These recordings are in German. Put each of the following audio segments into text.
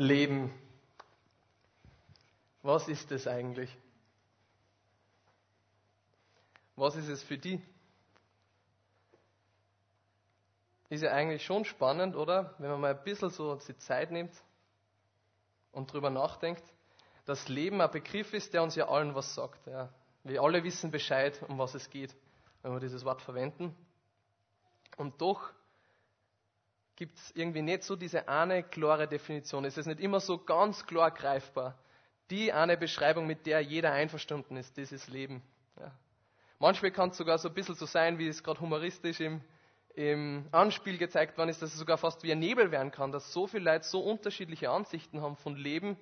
Leben. Was ist es eigentlich? Was ist es für die? Ist ja eigentlich schon spannend, oder? Wenn man mal ein bisschen so die Zeit nimmt und drüber nachdenkt, dass Leben ein Begriff ist, der uns ja allen was sagt. Ja. Wir alle wissen Bescheid, um was es geht, wenn wir dieses Wort verwenden. Und doch gibt es irgendwie nicht so diese eine klare Definition. Es ist nicht immer so ganz klar greifbar. Die eine Beschreibung, mit der jeder einverstanden ist, dieses Leben. Ja. Manchmal kann es sogar so ein bisschen so sein, wie es gerade humoristisch im, im Anspiel gezeigt worden ist, dass es sogar fast wie ein Nebel werden kann, dass so viele Leute so unterschiedliche Ansichten haben von Leben,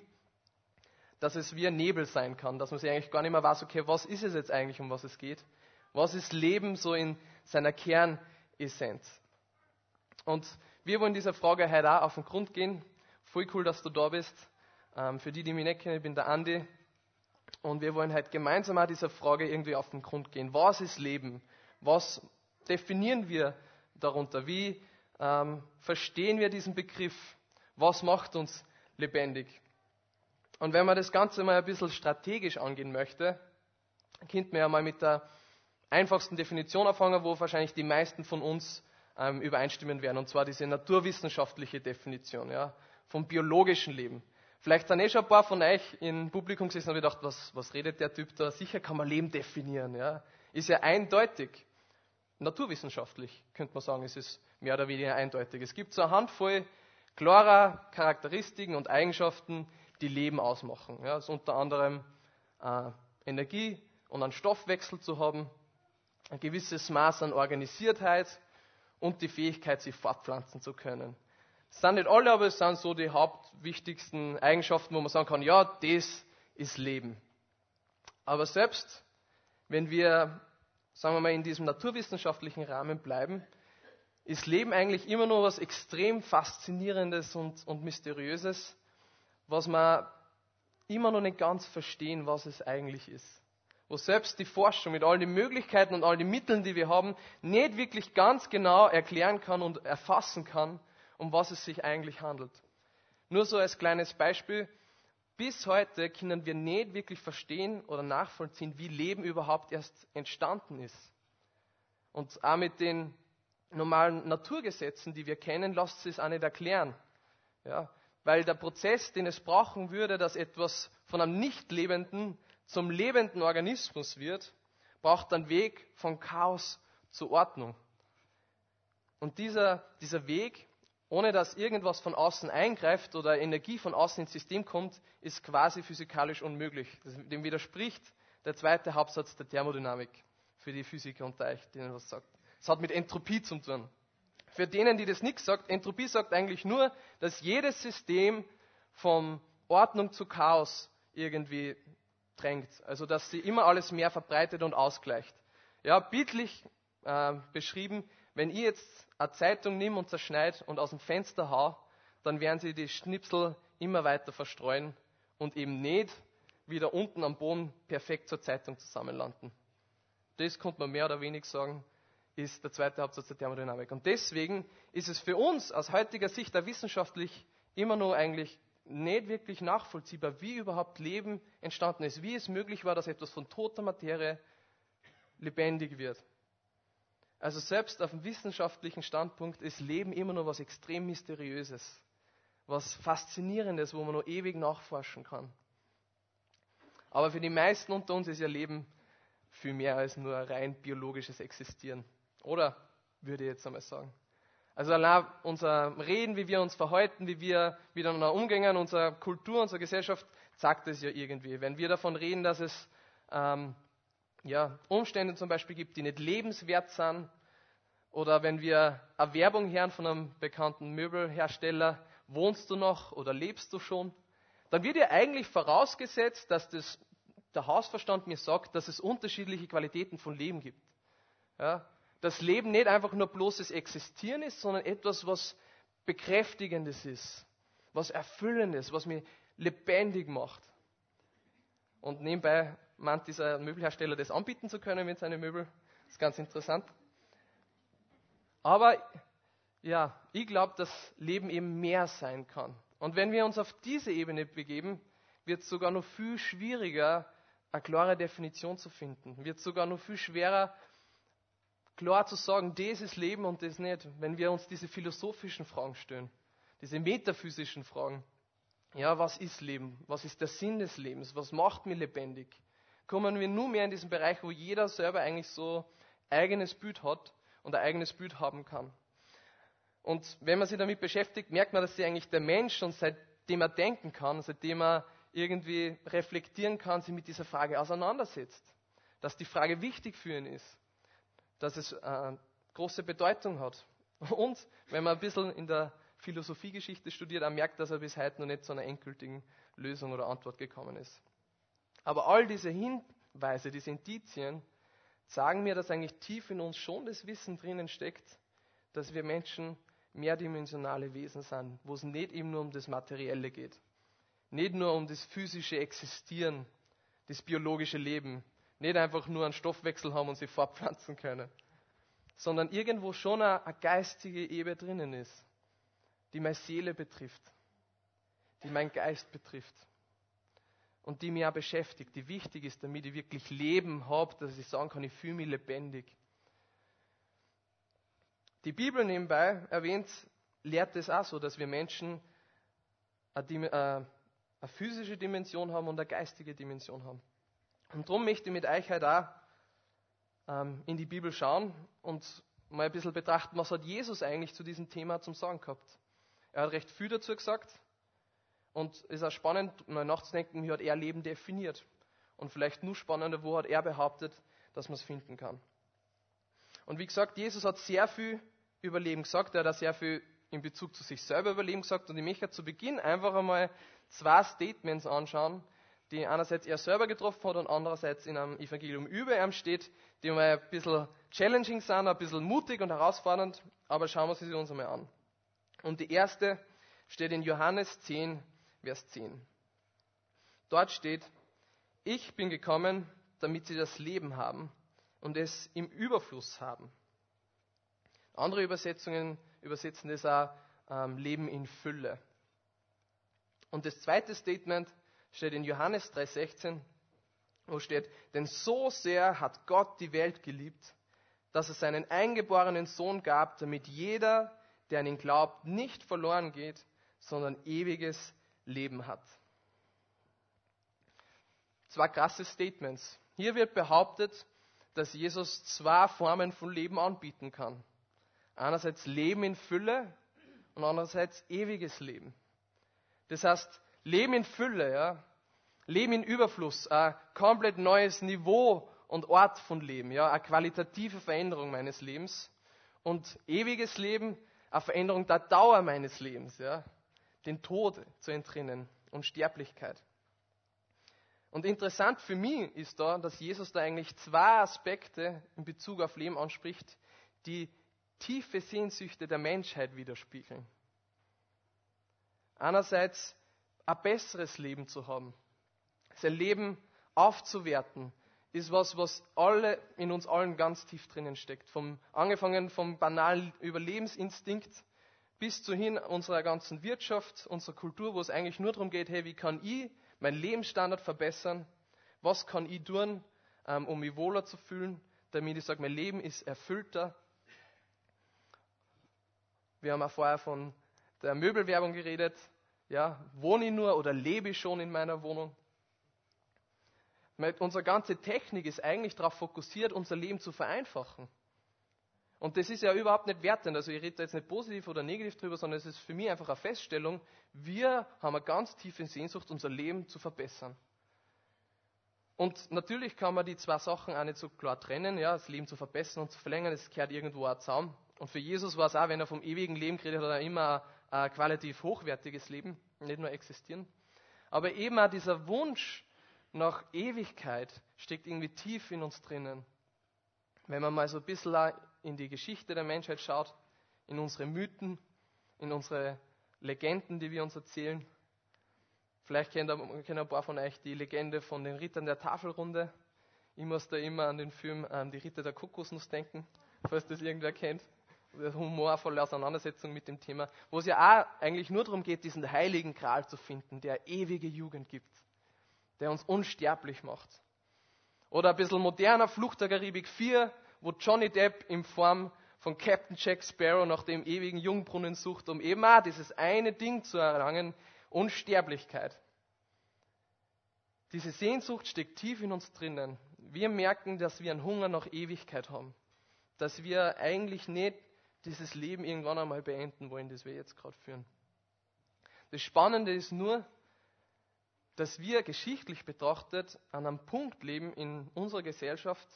dass es wie ein Nebel sein kann, dass man sich eigentlich gar nicht mehr weiß, okay, was ist es jetzt eigentlich, um was es geht? Was ist Leben so in seiner Kernessenz? Und wir wollen dieser Frage heute auch auf den Grund gehen. Voll cool, dass du da bist. Ähm, für die, die mich nicht kennen, ich bin der Andi. Und wir wollen heute gemeinsam auch dieser Frage irgendwie auf den Grund gehen. Was ist Leben? Was definieren wir darunter? Wie ähm, verstehen wir diesen Begriff? Was macht uns lebendig? Und wenn man das Ganze mal ein bisschen strategisch angehen möchte, könnte man ja mal mit der einfachsten Definition anfangen, wo wahrscheinlich die meisten von uns ähm, übereinstimmen werden, und zwar diese naturwissenschaftliche Definition ja, vom biologischen Leben. Vielleicht sind eh schon ein paar von euch im Publikum gesessen und haben gedacht, was, was redet der Typ da? Sicher kann man Leben definieren. Ja. Ist ja eindeutig. Naturwissenschaftlich könnte man sagen, es ist mehr oder weniger eindeutig. Es gibt so eine Handvoll klarer Charakteristiken und Eigenschaften, die Leben ausmachen. Ja, ist unter anderem äh, Energie und einen Stoffwechsel zu haben, ein gewisses Maß an Organisiertheit, und die Fähigkeit, sich fortpflanzen zu können. Das sind nicht alle, aber es sind so die hauptwichtigsten Eigenschaften, wo man sagen kann, ja, das ist Leben. Aber selbst wenn wir, sagen wir mal, in diesem naturwissenschaftlichen Rahmen bleiben, ist Leben eigentlich immer noch was extrem Faszinierendes und, und Mysteriöses, was man immer noch nicht ganz verstehen, was es eigentlich ist wo selbst die Forschung mit all den Möglichkeiten und all den Mitteln, die wir haben, nicht wirklich ganz genau erklären kann und erfassen kann, um was es sich eigentlich handelt. Nur so als kleines Beispiel. Bis heute können wir nicht wirklich verstehen oder nachvollziehen, wie Leben überhaupt erst entstanden ist. Und auch mit den normalen Naturgesetzen, die wir kennen, lässt sich es auch nicht erklären. Ja, weil der Prozess, den es brauchen würde, dass etwas von einem Nicht-Lebenden zum lebenden Organismus wird, braucht einen Weg von Chaos zur Ordnung. Und dieser, dieser Weg, ohne dass irgendwas von außen eingreift oder Energie von außen ins System kommt, ist quasi physikalisch unmöglich. Dem widerspricht der zweite Hauptsatz der Thermodynamik für die Physiker unter euch, denen was sagt. Es hat mit Entropie zu tun. Für denen, die das nicht sagt, Entropie sagt eigentlich nur, dass jedes System von Ordnung zu Chaos irgendwie drängt. Also dass sie immer alles mehr verbreitet und ausgleicht. Ja, bildlich äh, beschrieben, wenn ich jetzt eine Zeitung nehme und zerschneide und aus dem Fenster hau, dann werden sie die Schnipsel immer weiter verstreuen und eben nicht wieder unten am Boden perfekt zur Zeitung zusammenlanden. Das konnte man mehr oder weniger sagen, ist der zweite Hauptsatz der Thermodynamik. Und deswegen ist es für uns aus heutiger Sicht da wissenschaftlich immer nur eigentlich nicht wirklich nachvollziehbar, wie überhaupt Leben entstanden ist, wie es möglich war, dass etwas von toter Materie lebendig wird. Also selbst auf dem wissenschaftlichen Standpunkt ist Leben immer noch was extrem Mysteriöses, was Faszinierendes, wo man noch ewig nachforschen kann. Aber für die meisten unter uns ist ja Leben viel mehr als nur rein biologisches Existieren. Oder würde ich jetzt einmal sagen. Also allein unser Reden, wie wir uns verhalten, wie wir miteinander umgehen, unsere Kultur, unsere Gesellschaft, sagt es ja irgendwie. Wenn wir davon reden, dass es ähm, ja, Umstände zum Beispiel gibt, die nicht lebenswert sind, oder wenn wir eine Werbung hören von einem bekannten Möbelhersteller, wohnst du noch oder lebst du schon, dann wird ja eigentlich vorausgesetzt, dass das, der Hausverstand mir sagt, dass es unterschiedliche Qualitäten von Leben gibt. Ja, das Leben nicht einfach nur bloßes Existieren ist, sondern etwas, was Bekräftigendes ist, was Erfüllendes, was mich lebendig macht. Und nebenbei meint dieser Möbelhersteller, das anbieten zu können mit seinen Möbeln. Das ist ganz interessant. Aber ja, ich glaube, dass Leben eben mehr sein kann Und wenn wir uns auf diese Ebene begeben, wird es sogar noch viel schwieriger, eine klare Definition zu finden. Wird sogar noch viel schwerer, klar zu sagen, das ist Leben und das nicht, wenn wir uns diese philosophischen Fragen stellen, diese metaphysischen Fragen. Ja, was ist Leben? Was ist der Sinn des Lebens? Was macht mich lebendig? Kommen wir nur mehr in diesen Bereich, wo jeder selber eigentlich so eigenes Bild hat und ein eigenes Bild haben kann. Und wenn man sich damit beschäftigt, merkt man, dass sich eigentlich der Mensch und seitdem er denken kann, seitdem er irgendwie reflektieren kann, sich mit dieser Frage auseinandersetzt. Dass die Frage wichtig für ihn ist. Dass es äh, große Bedeutung hat. Und wenn man ein bisschen in der Philosophiegeschichte studiert, er merkt, dass er bis heute noch nicht zu einer endgültigen Lösung oder Antwort gekommen ist. Aber all diese Hinweise, diese Indizien, sagen mir, dass eigentlich tief in uns schon das Wissen drinnen steckt, dass wir Menschen mehrdimensionale Wesen sind, wo es nicht eben nur um das Materielle geht. Nicht nur um das physische Existieren, das biologische Leben. Nicht einfach nur einen Stoffwechsel haben und sich fortpflanzen können. Sondern irgendwo schon eine, geistige Ebene drinnen ist die meine Seele betrifft, die meinen Geist betrifft und die mich auch beschäftigt, die wichtig ist, damit ich wirklich Leben habe, dass ich sagen kann, ich fühle mich lebendig. Die Bibel nebenbei erwähnt, lehrt es auch so, dass wir Menschen eine, äh, eine, physische Dimension haben und eine geistige Dimension haben. Und darum möchte ich mit euch heute auch ähm, in die Bibel schauen und mal ein bisschen betrachten, was hat Jesus eigentlich zu diesem Thema zum Sagen gehabt. Er hat recht viel dazu gesagt. Und es ist auch spannend, mal nachzudenken, wie hat er Leben definiert. Und vielleicht nur spannender, wo hat er behauptet, dass man es finden kann. Und wie gesagt, Jesus hat sehr viel über Leben gesagt. Er hat auch sehr viel in Bezug zu sich selber über Leben gesagt. Und ich möchte zu Beginn einfach einmal zwei Statements anschauen, die einerseits er selber getroffen hat und andererseits in einem Evangelium über ihm steht, die mal ein bisschen challenging sind, ein bisschen mutig und herausfordernd. Aber schauen wir sie uns einmal an. Und die erste steht in Johannes 10, Vers 10. Dort steht, ich bin gekommen, damit sie das Leben haben und es im Überfluss haben. Andere Übersetzungen übersetzen das auch ähm, Leben in Fülle. Und das zweite Statement steht in Johannes 3,16, wo steht, denn so sehr hat Gott die Welt geliebt, dass es seinen eingeborenen Sohn gab, damit jeder, der an ihn glaubt, nicht verloren geht, sondern ewiges Leben hat. Zwei krasse Statements. Hier wird behauptet, dass Jesus zwei Formen von Leben anbieten kann. Einerseits Leben in Fülle und andererseits ewiges Leben. Das heißt, Leben in Fülle, ja, Leben in Überfluss, ein komplett neues Niveau und Ort von Leben, ja, eine qualitative Veränderung meines Lebens. Und ewiges Leben eine Veränderung der Dauer meines Lebens, ja, den Tod zu entrinnen und Sterblichkeit. Und interessant für mich ist da, dass Jesus da eigentlich zwei Aspekte in Bezug auf Leben anspricht, die tiefe Sehnsüchte der Menschheit widerspiegeln. Einerseits ein besseres Leben zu haben, sein Leben aufzuwerten, ist was, was alle in uns allen ganz tief drinnen steckt. Vom, angefangen vom banalen Überlebensinstinkt bis zu hin unserer ganzen Wirtschaft, unserer Kultur, wo es eigentlich nur darum geht, hey, wie kann ich meinen Lebensstandard verbessern? Was kann ich tun, ähm, um mich wohler zu fühlen, damit ich sage, mein Leben ist erfüllter? Wir haben auch vorher von der Möbelwerbung geredet. Ja, wohne ich nur oder lebe ich schon in meiner Wohnung? Unsere ganze Technik ist eigentlich darauf fokussiert, unser Leben zu vereinfachen. Und das ist ja überhaupt nicht wertend. Also ich rede da jetzt nicht positiv oder negativ drüber, sondern es ist für mich einfach eine Feststellung, wir haben eine ganz tiefe Sehnsucht, unser Leben zu verbessern. Und natürlich kann man die zwei Sachen auch nicht so klar trennen, ja, das Leben zu verbessern und zu verlängern, das gehört irgendwo auch zusammen. Und für Jesus war es auch, wenn er vom ewigen Leben geredet hat, er immer ein qualitativ hochwertiges Leben, nicht nur existieren. Aber eben auch dieser Wunsch, nach Ewigkeit steckt irgendwie tief in uns drinnen. Wenn man mal so ein bisschen in die Geschichte der Menschheit schaut, in unsere Mythen, in unsere Legenden, die wir uns erzählen. Vielleicht kennen ein paar von euch die Legende von den Rittern der Tafelrunde. Ich muss da immer an den Film ähm, Die Ritter der Kokosnuss denken, falls das irgendwer kennt. Humorvolle Auseinandersetzung mit dem Thema, wo es ja auch eigentlich nur darum geht, diesen heiligen Gral zu finden, der ewige Jugend gibt, der uns unsterblich macht. Oder ein bisschen moderner Flucht der Karibik 4, wo Johnny Depp in Form von Captain Jack Sparrow nach dem ewigen Jungbrunnen sucht, um eben auch dieses eine Ding zu erlangen, Unsterblichkeit. Diese Sehnsucht steckt tief in uns drinnen. Wir merken, dass wir einen Hunger nach Ewigkeit haben. Dass wir eigentlich nicht dieses Leben irgendwann einmal beenden wollen, das wir jetzt gerade führen. Das Spannende ist nur, dass wir geschichtlich betrachtet an einem Punkt leben in unserer Gesellschaft,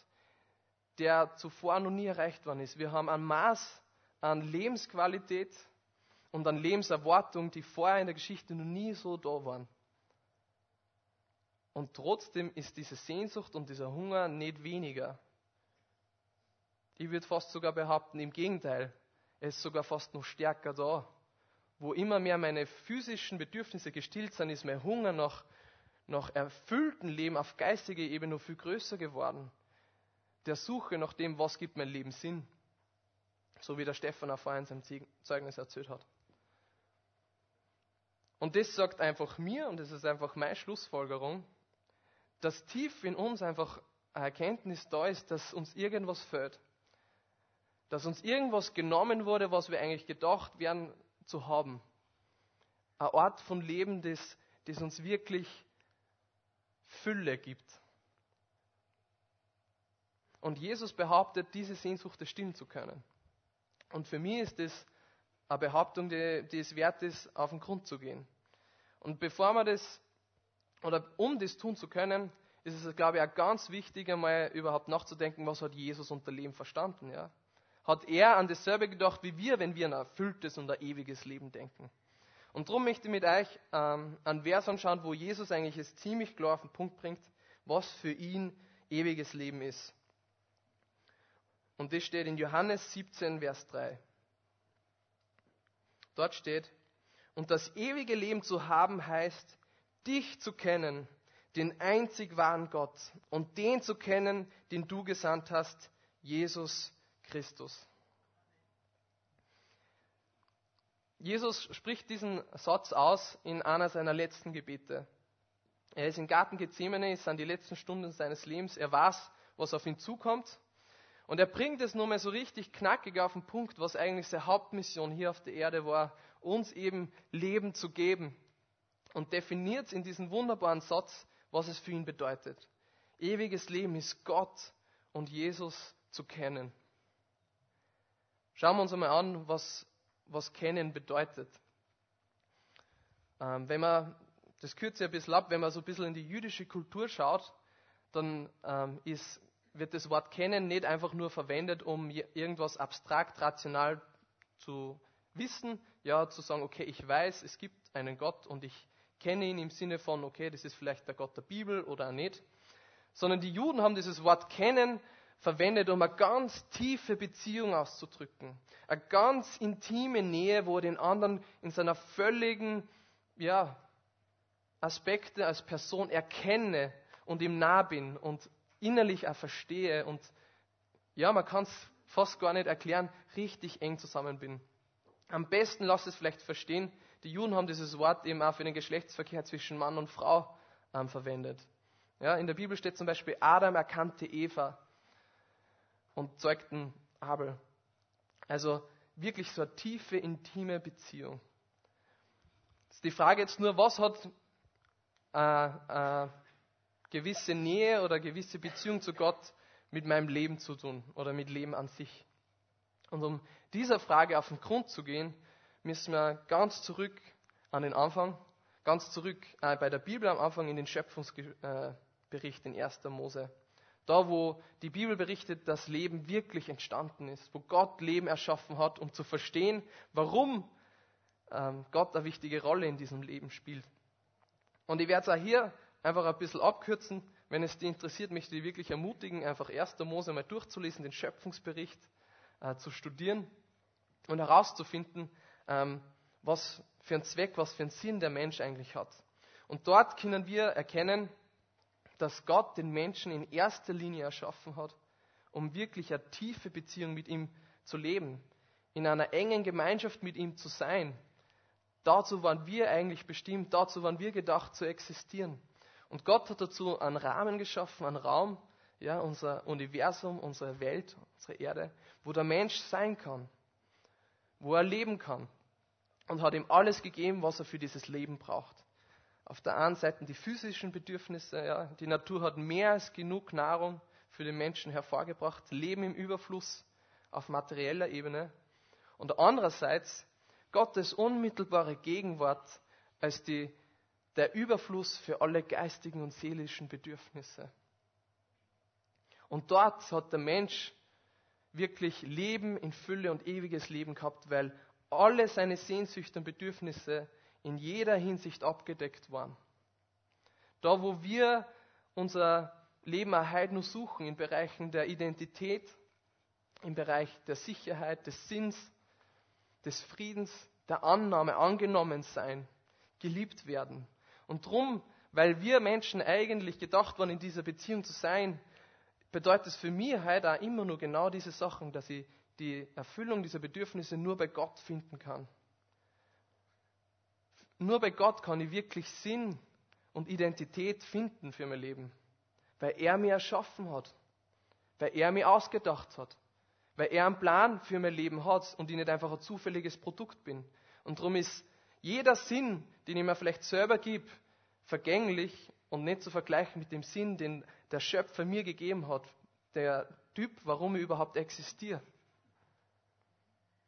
der zuvor noch nie erreicht worden ist. Wir haben ein Maß an Lebensqualität und an Lebenserwartung, die vorher in der Geschichte noch nie so da waren. Und trotzdem ist diese Sehnsucht und dieser Hunger nicht weniger. Ich würde fast sogar behaupten, im Gegenteil, es ist sogar fast noch stärker da. Wo immer mehr meine physischen Bedürfnisse gestillt sind, ist mein Hunger nach, nach erfüllten Leben auf geistiger Ebene noch viel größer geworden. Der Suche nach dem, was gibt mein Leben Sinn. So wie der Stefan auch vorhin in seinem Zeugnis erzählt hat. Und das sagt einfach mir, und das ist einfach meine Schlussfolgerung, dass tief in uns einfach eine Erkenntnis da ist, dass uns irgendwas fehlt. Dass uns irgendwas genommen wurde, was wir eigentlich gedacht werden zu haben. Ein Ort von Leben, das, das uns wirklich Fülle gibt. Und Jesus behauptet, diese Sehnsucht stillen zu können. Und für mich ist das eine Behauptung, die, die es wert ist, auf den Grund zu gehen. Und bevor man das, oder um das tun zu können, ist es, glaube ich, auch ganz wichtig, einmal überhaupt nachzudenken, was hat Jesus unter Leben verstanden, ja? Hat er an dasselbe gedacht wie wir, wenn wir an ein erfülltes und ein ewiges Leben denken? Und darum möchte ich mit euch ähm, einen Vers anschauen, wo Jesus eigentlich es ziemlich klar auf den Punkt bringt, was für ihn ewiges Leben ist. Und das steht in Johannes 17, Vers 3. Dort steht, und das ewige Leben zu haben heißt, dich zu kennen, den einzig wahren Gott, und den zu kennen, den du gesandt hast, Jesus Christus. Jesus spricht diesen Satz aus in einer seiner letzten Gebete. Er ist im Garten Gethsemane, es sind die letzten Stunden seines Lebens. Er weiß, was auf ihn zukommt. Und er bringt es nur mal so richtig knackig auf den Punkt, was eigentlich seine Hauptmission hier auf der Erde war, uns eben Leben zu geben. Und definiert in diesem wunderbaren Satz, was es für ihn bedeutet. Ewiges Leben ist Gott und Jesus zu kennen. Schauen wir uns einmal an, was, was kennen bedeutet. Ähm, wenn man, das kürze ich ein bisschen ab, wenn man so ein bisschen in die jüdische Kultur schaut, dann ähm, ist, wird das Wort kennen nicht einfach nur verwendet, um irgendwas abstrakt, rational zu wissen, ja, zu sagen, okay, ich weiß, es gibt einen Gott und ich kenne ihn im Sinne von, okay, das ist vielleicht der Gott der Bibel oder nicht, sondern die Juden haben dieses Wort kennen verwendet, um eine ganz tiefe Beziehung auszudrücken. Eine ganz intime Nähe, wo er den anderen in seiner völligen, ja, Aspekte als Person erkenne und ihm nah bin und innerlich auch verstehe und ja, man kann es fast gar nicht erklären, richtig eng zusammen bin. Am besten lasst es vielleicht verstehen, die Juden haben dieses Wort eben auch für den Geschlechtsverkehr zwischen Mann und Frau ähm, verwendet. Ja, in der Bibel steht zum Beispiel, Adam erkannte Eva und zeugten Abel. Also wirklich so eine tiefe, intime Beziehung. Ist die Frage jetzt nur, was hat äh, äh, gewisse Nähe oder gewisse Beziehung zu Gott mit meinem Leben zu tun oder mit Leben an sich? Und um dieser Frage auf den Grund zu gehen, müssen wir ganz zurück an den Anfang, ganz zurück äh, bei der Bibel am Anfang in den Schöpfungsbericht in 1. Mose. Da, wo die Bibel berichtet, dass Leben wirklich entstanden ist, wo Gott Leben erschaffen hat, um zu verstehen, warum ähm, Gott eine wichtige Rolle in diesem Leben spielt. Und ich werde es auch hier einfach ein bisschen abkürzen. Wenn es dich interessiert, möchte ich wirklich ermutigen, einfach 1. Mose mal durchzulesen, den Schöpfungsbericht äh, zu studieren und herauszufinden, ähm, was für einen Zweck, was für einen Sinn der Mensch eigentlich hat. Und dort können wir erkennen, dass Gott den Menschen in erster Linie erschaffen hat, um wirklich eine tiefe Beziehung mit ihm zu leben. in einer engen Gemeinschaft mit ihm zu sein. Dazu waren wir eigentlich bestimmt, dazu waren wir gedacht zu existieren. Und Gott hat dazu einen Rahmen geschaffen, einen Raum, ja, unser Universum, unsere Welt, unsere Erde, wo der Mensch sein kann, wo er leben kann. Und hat ihm alles gegeben, was er für dieses Leben braucht. Auf der einen Seite die physischen Bedürfnisse, ja, die Natur hat mehr als genug Nahrung für den Menschen hervorgebracht, Leben im Überfluss auf materieller Ebene. Und andererseits Gottes unmittelbare Gegenwart als die, der Überfluss für alle geistigen und seelischen Bedürfnisse. Und dort hat der Mensch wirklich Leben in Fülle und ewiges Leben gehabt, weil alle seine Sehnsüchte und Bedürfnisse in jeder Hinsicht abgedeckt waren. Da, wo wir unser Leben auch nur suchen, in Bereichen der Identität, im Bereich der Sicherheit, des Sinns, des Friedens, der Annahme, angenommen sein, geliebt werden. Und drum, weil wir Menschen eigentlich gedacht waren, in dieser Beziehung zu sein, bedeutet es für mich heute auch immer nur genau diese Sachen, dass ich die Erfüllung dieser Bedürfnisse nur bei Gott finden kann. Nur bei Gott kann ich wirklich Sinn und Identität finden für mein Leben, weil er mir erschaffen hat, weil er mir ausgedacht hat, weil er einen Plan für mein Leben hat und ich nicht einfach ein zufälliges Produkt bin. Und darum ist jeder Sinn, den ich mir vielleicht selber gebe, vergänglich und nicht zu vergleichen mit dem Sinn, den der Schöpfer mir gegeben hat, der Typ, warum ich überhaupt existiere.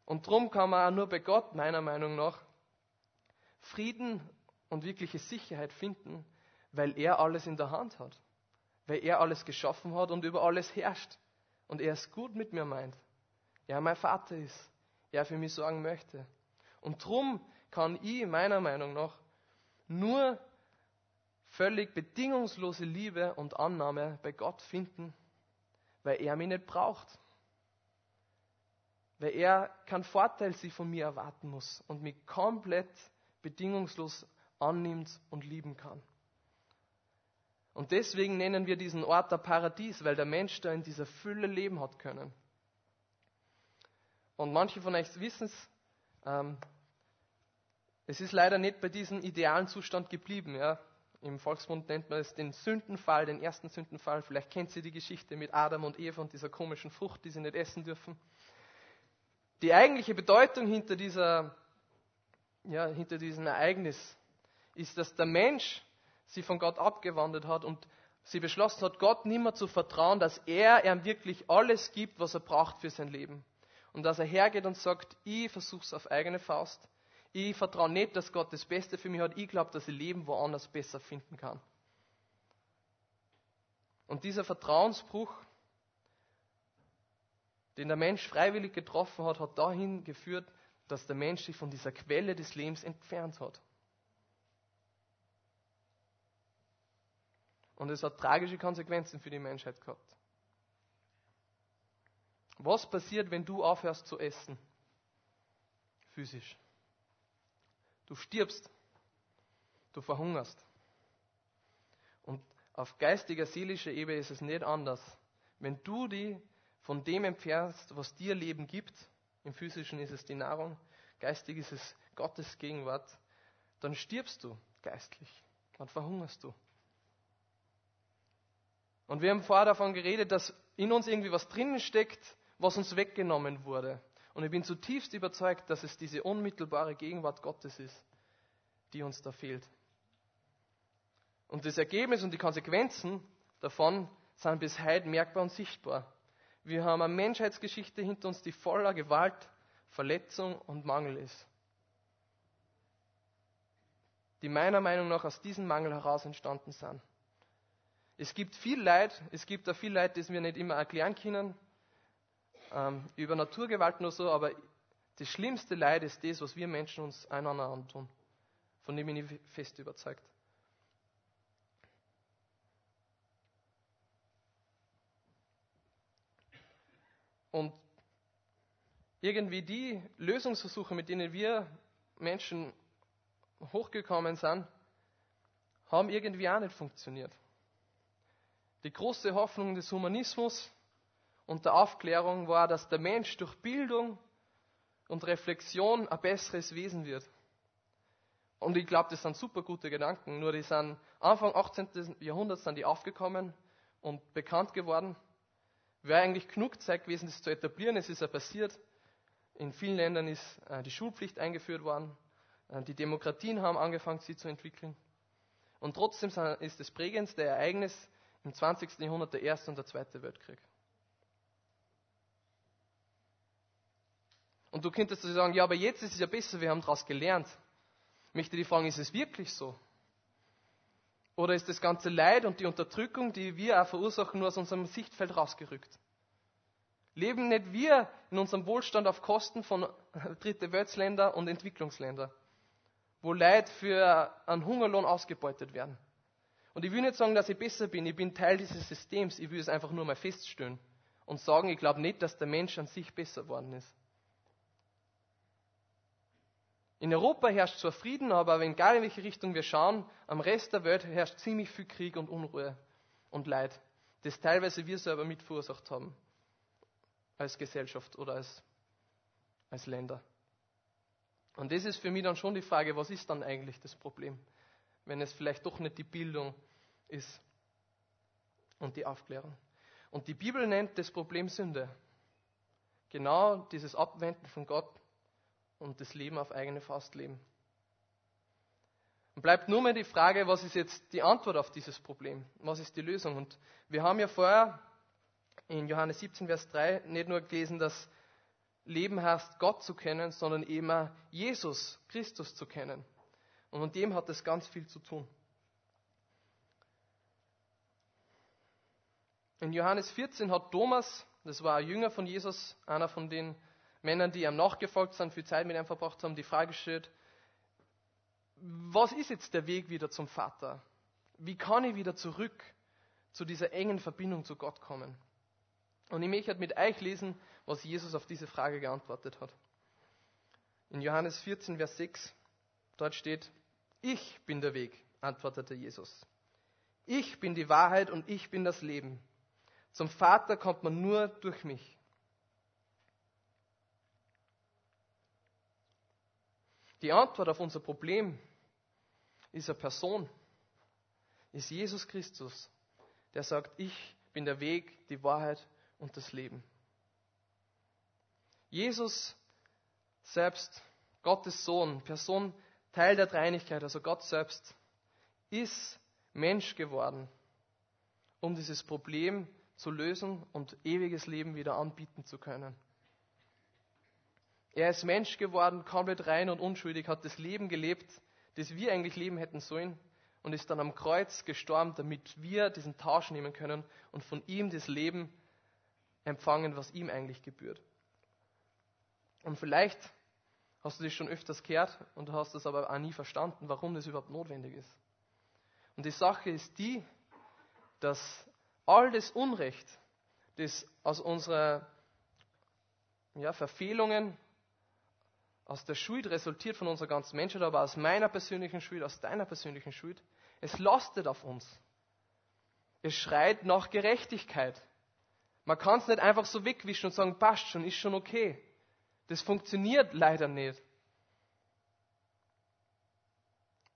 Und darum kann man auch nur bei Gott, meiner Meinung nach, Frieden und wirkliche Sicherheit finden, weil er alles in der Hand hat, weil er alles geschaffen hat und über alles herrscht und er es gut mit mir meint. Er mein Vater ist, er für mich sorgen möchte. Und darum kann ich meiner Meinung nach nur völlig bedingungslose Liebe und Annahme bei Gott finden, weil er mich nicht braucht. Weil er keinen Vorteil sich von mir erwarten muss und mich komplett bedingungslos annimmt und lieben kann. Und deswegen nennen wir diesen Ort der Paradies, weil der Mensch da in dieser Fülle leben hat können. Und manche von euch wissen es, ähm, es ist leider nicht bei diesem idealen Zustand geblieben. Ja. Im Volksmund nennt man es den Sündenfall, den ersten Sündenfall. Vielleicht kennt ihr die Geschichte mit Adam und Eva und dieser komischen Frucht, die sie nicht essen dürfen. Die eigentliche Bedeutung hinter, dieser, ja, hinter diesem Ereignis ist, dass der Mensch sie von Gott abgewandert hat und sie beschlossen hat, Gott nimmer zu vertrauen, dass er ihm wirklich alles gibt, was er braucht für sein Leben. Und dass er hergeht und sagt, ich versuche es auf eigene Faust. Ich vertraue nicht, dass Gott das Beste für mich hat. Ich glaube, dass ich Leben woanders besser finden kann. Und dieser Vertrauensbruch den der Mensch freiwillig getroffen hat, hat dahin geführt, dass der Mensch sich von dieser Quelle des Lebens entfernt hat. Und es hat tragische Konsequenzen für die Menschheit gehabt. Was passiert, wenn du aufhörst zu essen? Physisch. Du stirbst. Du verhungerst. Und auf geistiger, seelischer Ebene ist es nicht anders. Wenn du die von dem entfernst, was dir Leben gibt, im physischen ist es die Nahrung, geistig ist es Gottes Gegenwart, dann stirbst du geistlich, dann verhungerst du. Und wir haben vorher davon geredet, dass in uns irgendwie was drinnen steckt, was uns weggenommen wurde. Und ich bin zutiefst überzeugt, dass es diese unmittelbare Gegenwart Gottes ist, die uns da fehlt. Und das Ergebnis und die Konsequenzen davon sind bis heute merkbar und sichtbar. Wir haben eine Menschheitsgeschichte hinter uns, die voller Gewalt, Verletzung und Mangel ist. Die meiner Meinung nach aus diesem Mangel heraus entstanden sind. Es gibt viel Leid, es gibt auch viel Leid, das wir nicht immer erklären können, ähm, über Naturgewalt nur so, aber das schlimmste Leid ist das, was wir Menschen uns einander antun. Von dem bin ich fest überzeugt. Und irgendwie die Lösungsversuche, mit denen wir Menschen hochgekommen sind, haben irgendwie auch nicht funktioniert. Die große Hoffnung des Humanismus und der Aufklärung war, dass der Mensch durch Bildung und Reflexion ein besseres Wesen wird. Und ich glaube, das sind super gute Gedanken, nur die sind Anfang 18. Jahrhunderts sind die aufgekommen und bekannt geworden. Wäre eigentlich genug Zeit gewesen, das zu etablieren. Es ist ja passiert. In vielen Ländern ist äh, die Schulpflicht eingeführt worden. Äh, die Demokratien haben angefangen, sie zu entwickeln. Und trotzdem ist das prägendste Ereignis im 20. Jahrhundert der Erste und der Zweite Weltkrieg. Und du könntest sagen, ja, aber jetzt ist es ja besser, wir haben daraus gelernt. Ich möchte die fragen, ist es wirklich so? Oder ist das ganze Leid und die Unterdrückung, die wir auch verursachen, nur aus unserem Sichtfeld rausgerückt? Leben nicht wir in unserem Wohlstand auf Kosten von Dritte Weltländer und Entwicklungsländer? wo Leute für einen Hungerlohn ausgebeutet werden. Und ich will nicht sagen, dass ich besser bin, ich bin Teil dieses Systems, ich will es einfach nur mal feststellen und sagen, ich glaube nicht, dass der Mensch an sich besser worden ist. In Europa herrscht zwar Frieden, aber egal in welche Richtung wir schauen, am Rest der Welt herrscht ziemlich viel Krieg und Unruhe und Leid, das teilweise wir selber mit verursacht haben, als Gesellschaft oder als, als Länder. Und das ist für mich dann schon die Frage, was ist dann eigentlich das Problem, wenn es vielleicht doch nicht die Bildung ist und die Aufklärung. Und die Bibel nennt das Problem Sünde. Genau dieses Abwenden von Gott und das Leben auf eigene Faust leben. Und bleibt nur mehr die Frage, was ist jetzt die Antwort auf dieses Problem? Was ist die Lösung? Und wir haben ja vorher in Johannes 17, Vers 3 nicht nur gelesen, dass Leben heißt, Gott zu kennen, sondern eben auch Jesus Christus zu kennen. Und mit dem hat es ganz viel zu tun. In Johannes 14 hat Thomas, das war ein Jünger von Jesus, einer von den Männern, die ihm nachgefolgt sind, viel Zeit mit ihm verbracht haben, die Frage gestellt, was ist jetzt der Weg wieder zum Vater? Wie kann ich wieder zurück zu dieser engen Verbindung zu Gott kommen? Und ich möchte mit euch lesen, was Jesus auf diese Frage geantwortet hat. In Johannes 14, Vers 6, dort steht, ich bin der Weg, antwortete Jesus. Ich bin die Wahrheit und ich bin das Leben. Zum Vater kommt man nur durch mich. Die Antwort auf unser Problem ist eine Person, ist Jesus Christus, der sagt, ich bin der Weg, die Wahrheit und das Leben. Jesus selbst, Gottes Sohn, Person, Teil der Dreinigkeit, also Gott selbst, ist Mensch geworden, um dieses Problem zu lösen und ewiges Leben wieder anbieten zu können. Er ist Mensch geworden, komplett rein und unschuldig, hat das Leben gelebt, das wir eigentlich leben hätten sollen, und ist dann am Kreuz gestorben, damit wir diesen Tausch nehmen können und von ihm das Leben empfangen, was ihm eigentlich gebührt. Und vielleicht hast du das schon öfters gehört und hast es aber auch nie verstanden, warum das überhaupt notwendig ist. Und die Sache ist die, dass all das Unrecht, das aus unserer ja, Verfehlungen, aus der Schuld resultiert von unserer ganzen Menschheit, aber aus meiner persönlichen Schuld, aus deiner persönlichen Schuld, es lastet auf uns. Es schreit nach Gerechtigkeit. Man kann es nicht einfach so wegwischen und sagen, passt schon, ist schon okay. Das funktioniert leider nicht.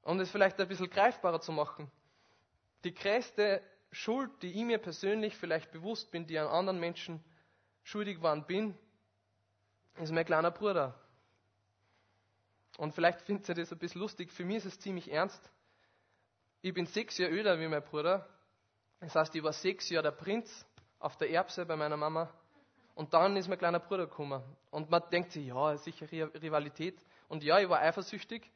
Um es vielleicht ein bisschen greifbarer zu machen. Die größte Schuld, die ich mir persönlich vielleicht bewusst bin, die an anderen Menschen schuldig waren bin, ist mein kleiner Bruder. Und vielleicht findet ihr das ein bisschen lustig. Für mich ist es ziemlich ernst. Ich bin sechs Jahre älter wie mein Bruder. Das heißt, ich war sechs Jahre der Prinz auf der Erbse bei meiner Mama. Und dann ist mein kleiner Bruder gekommen. Und man denkt sich, ja, sicher Rivalität. Und ja, ich war eifersüchtig.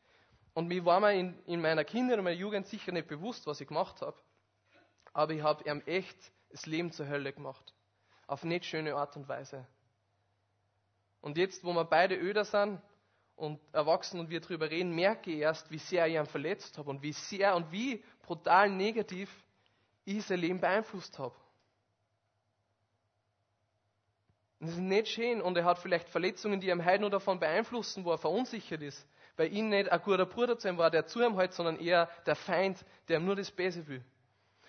Und mir war mir in, in meiner Kindheit und meiner Jugend sicher nicht bewusst, was ich gemacht habe. Aber ich habe ihm echt das Leben zur Hölle gemacht. Auf nicht schöne Art und Weise. Und jetzt, wo wir beide öder sind und erwachsen und wir darüber reden, merke ich erst, wie sehr ich ihn verletzt habe und wie sehr und wie brutal negativ ich sein Leben beeinflusst habe. Und das ist nicht schön und er hat vielleicht Verletzungen, die ihm heute nur davon beeinflussen, wo er verunsichert ist. Weil ihn nicht ein guter Bruder zu ihm war, der zu ihm hält, sondern eher der Feind, der ihm nur das Böse will.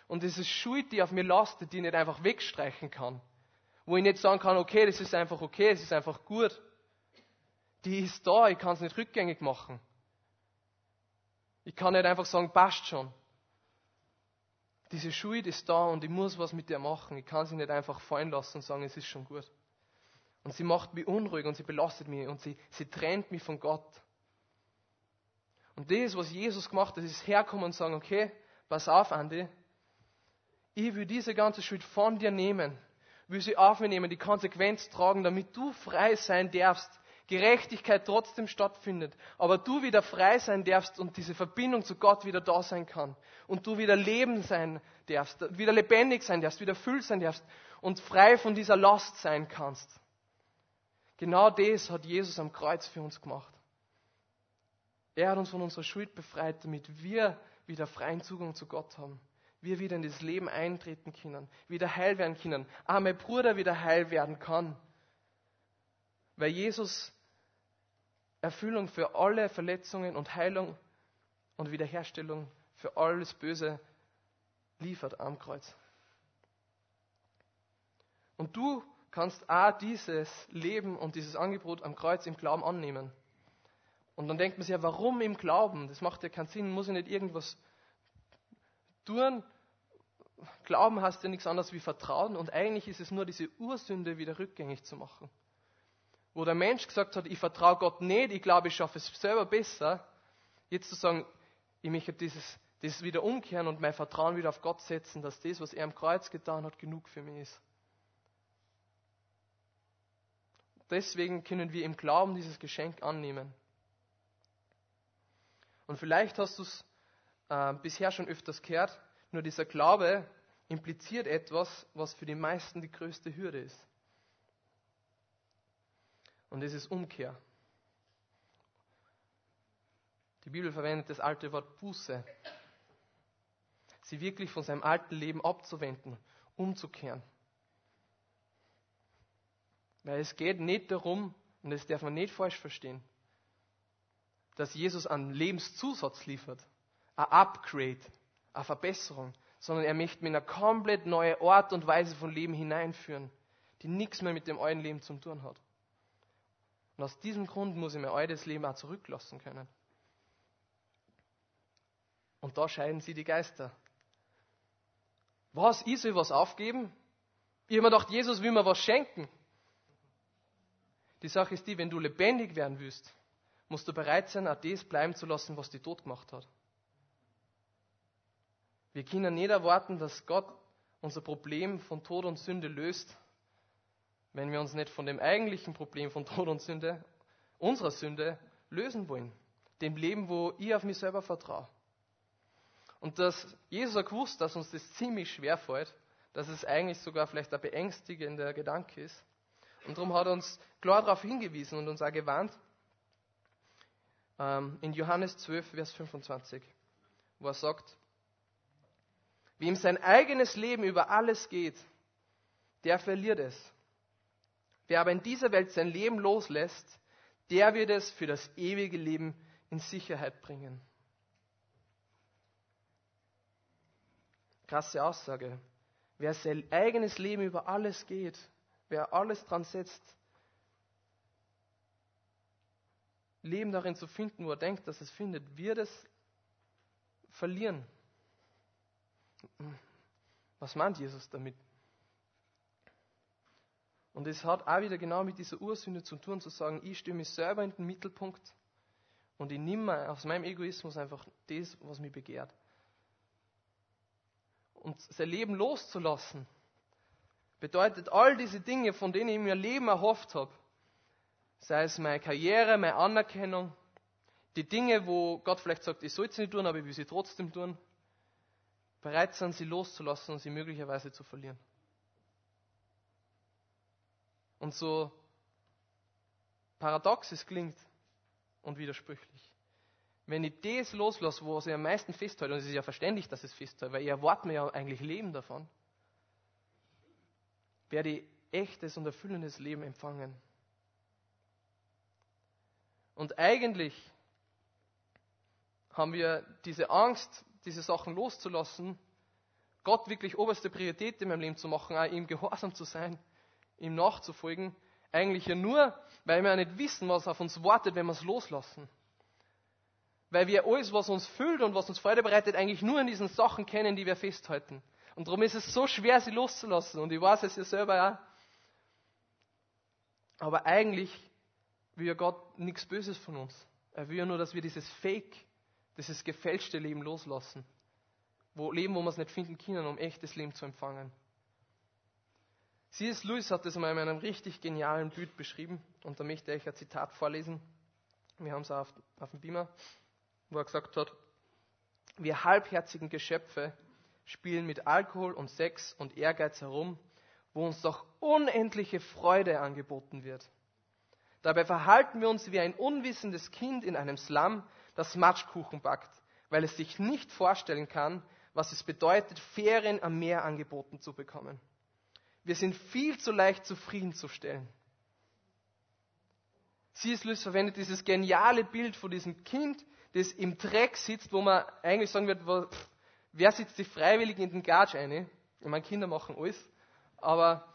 Und das ist Schuld, die auf mir lastet, die ich nicht einfach wegstreichen kann. Wo ich nicht sagen kann, okay, das ist einfach okay, es ist einfach gut. Die ist da, ich kann es nicht rückgängig machen. Ich kann nicht einfach sagen, passt schon. Diese Schuld ist da und ich muss was mit der machen. Ich kann sie nicht einfach fallen lassen und sagen, es ist schon gut. Und sie macht mich unruhig und sie belastet mich und sie, sie trennt mich von Gott. Und das, was Jesus gemacht hat, ist herkommen und sagen, okay, pass auf, Andi, ich will diese ganze Schuld von dir nehmen, will sie auf mir nehmen, die Konsequenz tragen, damit du frei sein darfst, Gerechtigkeit trotzdem stattfindet, aber du wieder frei sein darfst und diese Verbindung zu Gott wieder da sein kann und du wieder leben sein darfst, wieder lebendig sein darfst, wieder erfüllt sein darfst und frei von dieser Last sein kannst. Genau das hat Jesus am Kreuz für uns gemacht. Er hat uns von unserer Schuld befreit, damit wir wieder freien Zugang zu Gott haben. Wir wieder in das Leben eintreten können, wieder heil werden können. Auch Bruder wieder heil werden kann. Weil Jesus Erfüllung für alle Verletzungen und Heilung und Wiederherstellung für alles Böse liefert am Kreuz. Und du kannst auch dieses Leben und dieses Angebot am Kreuz im Glauben annehmen. Und dann denkt man sich ja, warum im Glauben? Das macht ja keinen Sinn, muss ich nicht irgendwas tun? Glauben heißt ja nichts anderes wie Vertrauen und eigentlich ist es nur diese Ursünde wieder rückgängig zu machen. Wo der Mensch gesagt hat, ich vertraue Gott nicht, ich glaube, ich schaffe es selber besser, jetzt zu sagen, ich möchte dieses, das wieder umkehren und mein Vertrauen wieder auf Gott setzen, dass das, was er am Kreuz getan hat, genug für mich ist. Deswegen können wir im Glauben dieses Geschenk annehmen. Und vielleicht hast du es äh, bisher schon öfters gehört, nur dieser Glaube impliziert etwas, was für die meisten die größte Hürde ist. Und das ist Umkehr. Die Bibel verwendet das alte Wort Buße. Sie wirklich von seinem alten Leben abzuwenden, umzukehren. Weil es geht nicht darum, und das darf man nicht falsch verstehen, dass Jesus einen Lebenszusatz liefert, ein Upgrade, eine Verbesserung, sondern er möchte mir in eine komplett neue Art und Weise von Leben hineinführen, die nichts mehr mit dem alten Leben zu tun hat. Und aus diesem Grund muss ich mein altes Leben auch zurücklassen können. Und da scheiden sie die Geister. Was? Ich soll was aufgeben? Ich habe mir gedacht, Jesus will mir was schenken. Die Sache ist die, wenn du lebendig werden willst, musst du bereit sein, auch das bleiben zu lassen, was dich tot gemacht hat. Wir können nicht erwarten, dass Gott unser Problem von Tod und Sünde löst, wenn wir uns nicht von dem eigentlichen Problem von Tod und Sünde, unserer Sünde, lösen wollen. Dem Leben, wo ich auf mich selber vertraue. Und dass Jesus hat gewusst, dass uns das ziemlich schwer fällt, dass es eigentlich sogar vielleicht ein beängstigender Gedanke ist. Und darum hat er uns klar darauf hingewiesen und uns auch gewarnt, ähm, in Johannes 12, Vers 25, wo er sagt, wem sein eigenes Leben über alles geht, der verliert es. Wer aber in dieser Welt sein Leben loslässt, der wird es für das ewige Leben in Sicherheit bringen. Krasse Aussage. Wer sein eigenes Leben über alles geht, wer alles dran setzt, Leben darin zu finden, wo er denkt, dass es findet, wird es verlieren. Was meint Jesus damit? Und es hat auch wieder genau mit dieser Ursünde zu tun, zu sagen, ich stimme mich selber in den Mittelpunkt und ich nehme aus meinem Egoismus einfach das, was mich begehrt. Und sein Leben loszulassen, bedeutet all diese Dinge, von denen ich mir Leben erhofft habe, sei es meine Karriere, meine Anerkennung, die Dinge, wo Gott vielleicht sagt, ich soll sie nicht tun, aber ich will sie trotzdem tun, bereit sind, sie loszulassen und sie möglicherweise zu verlieren. Und so paradox es klingt und widersprüchlich, wenn ich das loslasse, wo ich am meisten festhalte, und es ist ja verständlich, dass es festhält, weil ich erwarte mir ja eigentlich Leben davon, werde ich echtes und erfüllendes Leben empfangen. Und eigentlich haben wir diese Angst, diese Sachen loszulassen, Gott wirklich oberste Priorität in meinem Leben zu machen, auch ihm gehorsam zu sein, ihm nachzufolgen. eigentlich ja nur, weil wir nicht wissen, was auf uns wartet, wenn wir es loslassen. Weil wir alles, was uns füllt und was uns Freude bereitet, eigentlich nur in diesen Sachen kennen, die wir festhalten. Und darum ist es so schwer, sie loszulassen. Und ich weiß es ja selber auch. Aber eigentlich will ja Gott nichts Böses von uns. Er will ja nur, dass wir dieses Fake, dieses gefälschte Leben loslassen. Wo Leben, wo wir es nicht finden können, um echtes Leben zu empfangen. C.S. Lewis hat das mal in einem richtig genialen Bild beschrieben. Und da möchte ich ein Zitat vorlesen. Wir haben es auf, auf dem Beamer, wo er gesagt hat, wir halbherzigen Geschöpfe spielen mit Alkohol und Sex und Ehrgeiz herum, wo uns doch unendliche Freude angeboten wird. Dabei verhalten wir uns wie ein unwissendes Kind in einem Slum, das Matschkuchen backt, weil es sich nicht vorstellen kann, was es bedeutet, Ferien am Meer angeboten zu bekommen. Wir sind viel zu leicht zufriedenzustellen. C.S. Lewis verwendet dieses geniale Bild von diesem Kind, das im Dreck sitzt, wo man eigentlich sagen wird, wer sitzt sich freiwillig in den Gatsch ein? Ich meine, Kinder machen alles, aber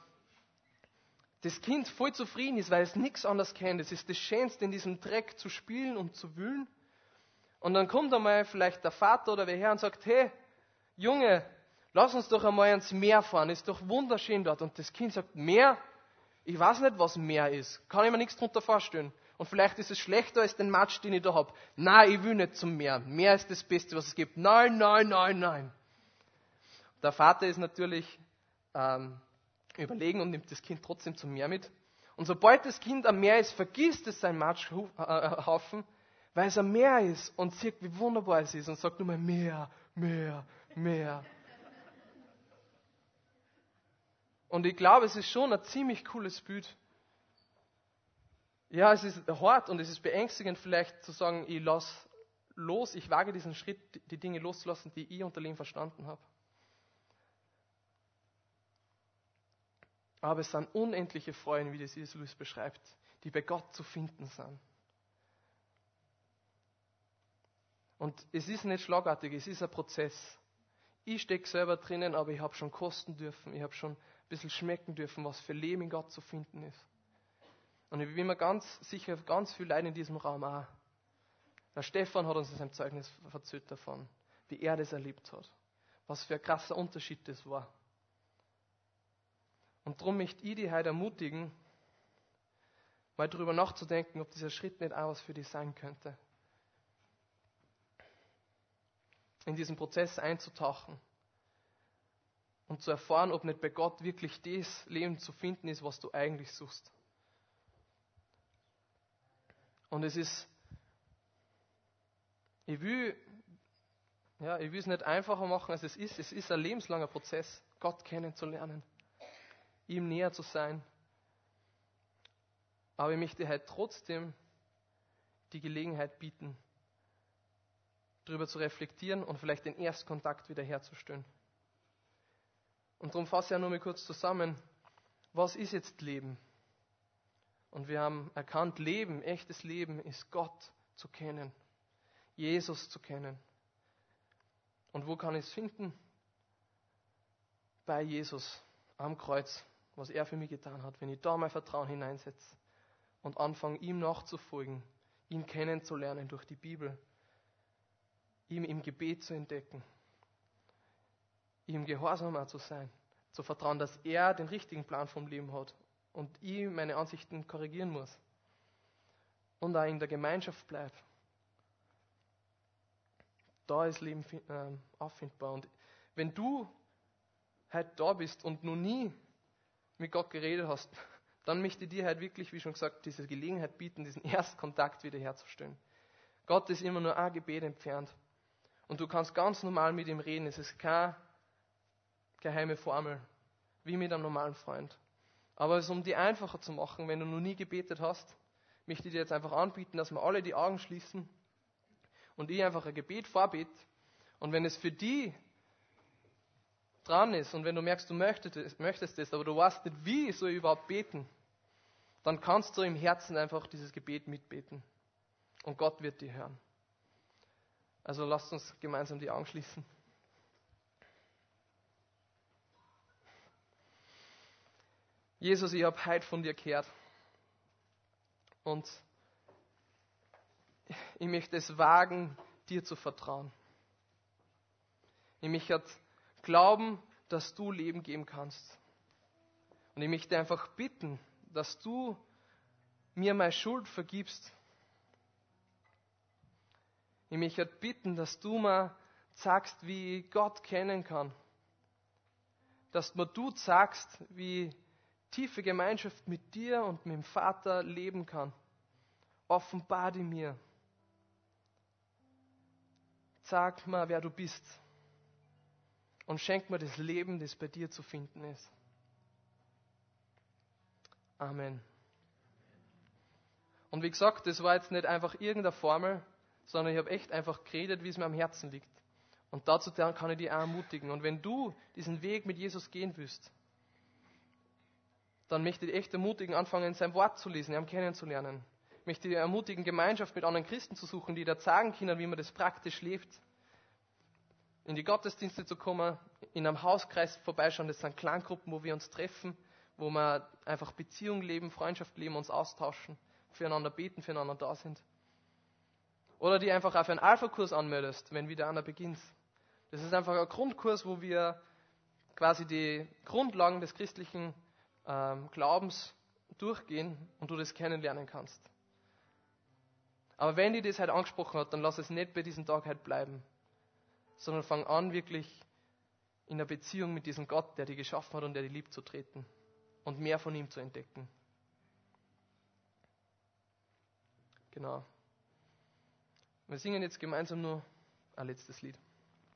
das Kind voll zufrieden ist, weil es nichts anderes kennt. Es ist das Schönste, in diesem Dreck zu spielen und zu wühlen. Und dann kommt einmal vielleicht der Vater oder wer her und sagt, hey, Junge, lass uns doch einmal ans Meer fahren, ist doch wunderschön dort. Und das Kind sagt, Meer? Ich weiß nicht, was Meer ist. Kann ich mir nichts darunter vorstellen. Und vielleicht ist es schlechter als den Matsch, den ich da habe. Nein, ich will nicht zum Meer. Meer ist das Beste, was es gibt. Nein, nein, nein, nein. Der Vater ist natürlich ähm, überlegen und nimmt das Kind trotzdem zum Meer mit. Und sobald das Kind am Meer ist, vergisst es seinen Matschhaufen, weil es am Meer ist und sieht, wie wunderbar es ist und sagt nur mal Meer, Meer, Meer. Und ich glaube, es ist schon ein ziemlich cooles Bild. Ja, es ist hart und es ist beängstigend vielleicht zu sagen, ich lasse los, ich wage diesen Schritt, die Dinge loszulassen, die ich unter Leben verstanden habe. Aber es sind unendliche Freuden, wie das Jesus beschreibt, die bei Gott zu finden sind. Und es ist nicht schlagartig, es ist ein Prozess. Ich stecke selber drinnen, aber ich habe schon kosten dürfen, ich habe schon bisschen schmecken dürfen, was für Leben in Gott zu finden ist. Und ich bin mir ganz sicher, ganz viel Leid in diesem Raum auch. Der Stefan hat uns in seinem Zeugnis verzählt davon, wie er das erlebt hat. Was für ein krasser Unterschied das war. Und darum möchte ich dich heute ermutigen, mal darüber nachzudenken, ob dieser Schritt nicht auch was für dich sein könnte. In diesen Prozess einzutauchen und zu erfahren, ob nicht bei Gott wirklich das Leben zu finden ist, was du eigentlich suchst. Und es ist, ich will, ja, ich will es nicht einfacher machen, als es ist. Es ist ein lebenslanger Prozess, Gott kennenzulernen ihm näher zu sein. Aber ich möchte heute trotzdem die Gelegenheit bieten, darüber zu reflektieren und vielleicht den Erstkontakt wiederherzustellen. Und darum fasse ich ja nur mal kurz zusammen, was ist jetzt Leben? Und wir haben erkannt, Leben, echtes Leben ist Gott zu kennen, Jesus zu kennen. Und wo kann ich es finden? Bei Jesus am Kreuz was er für mich getan hat, wenn ich da mein Vertrauen hineinsetze und anfange, ihm nachzufolgen, ihn kennenzulernen durch die Bibel, ihm im Gebet zu entdecken, ihm gehorsamer zu sein, zu vertrauen, dass er den richtigen Plan vom Leben hat und ich meine Ansichten korrigieren muss und auch in der Gemeinschaft bleibe. Da ist Leben äh, auffindbar. Und wenn du heute da bist und noch nie mit Gott geredet hast, dann möchte ich dir halt wirklich, wie schon gesagt, diese Gelegenheit bieten, diesen Erstkontakt wiederherzustellen. Gott ist immer nur ein Gebet entfernt. Und du kannst ganz normal mit ihm reden. Es ist keine geheime Formel, wie mit einem normalen Freund. Aber es um die einfacher zu machen, wenn du noch nie gebetet hast, möchte ich dir jetzt einfach anbieten, dass wir alle die Augen schließen und ich einfach ein Gebet vorbete. Und wenn es für die dran ist und wenn du merkst, du möchtest, möchtest es, aber du weißt nicht, wie soll ich überhaupt beten, dann kannst du im Herzen einfach dieses Gebet mitbeten. Und Gott wird dir hören. Also lasst uns gemeinsam die Augen schließen. Jesus, ich habe heute von dir gehört. und ich möchte es wagen, dir zu vertrauen. Ich möchte glauben, dass du Leben geben kannst. Und ich möchte einfach bitten, dass du mir meine Schuld vergibst. Ich möchte bitten, dass du mir sagst, wie ich Gott kennen kann. Dass mir du sagst, wie tiefe Gemeinschaft mit dir und mit dem Vater leben kann. Offenbar die mir. Sag mir, wer du bist. Und schenk mir das Leben, das bei dir zu finden ist. Amen. Und wie gesagt, das war jetzt nicht einfach irgendeine Formel, sondern ich habe echt einfach geredet, wie es mir am Herzen liegt. Und dazu kann ich dich auch ermutigen. Und wenn du diesen Weg mit Jesus gehen willst, dann möchte ich echt ermutigen, anfangen, sein Wort zu lesen, ihn kennenzulernen. Ich möchte dich ermutigen, Gemeinschaft mit anderen Christen zu suchen, die da sagen können, wie man das praktisch lebt. In die Gottesdienste zu kommen, in einem Hauskreis vorbeischauen, das sind Klangruppen, wo wir uns treffen, wo wir einfach Beziehung leben, Freundschaft leben, uns austauschen, füreinander beten, füreinander da sind. Oder die einfach auf einen Alpha-Kurs anmeldest, wenn wieder einer beginnt. Das ist einfach ein Grundkurs, wo wir quasi die Grundlagen des christlichen ähm, Glaubens durchgehen und du das kennenlernen kannst. Aber wenn die das halt angesprochen hat, dann lass es nicht bei diesem Tag halt bleiben, sondern fang an, wirklich in einer Beziehung mit diesem Gott, der dich geschaffen hat und der dich liebt, zu treten und mehr von ihm zu entdecken. Genau. Wir singen jetzt gemeinsam nur ein letztes Lied.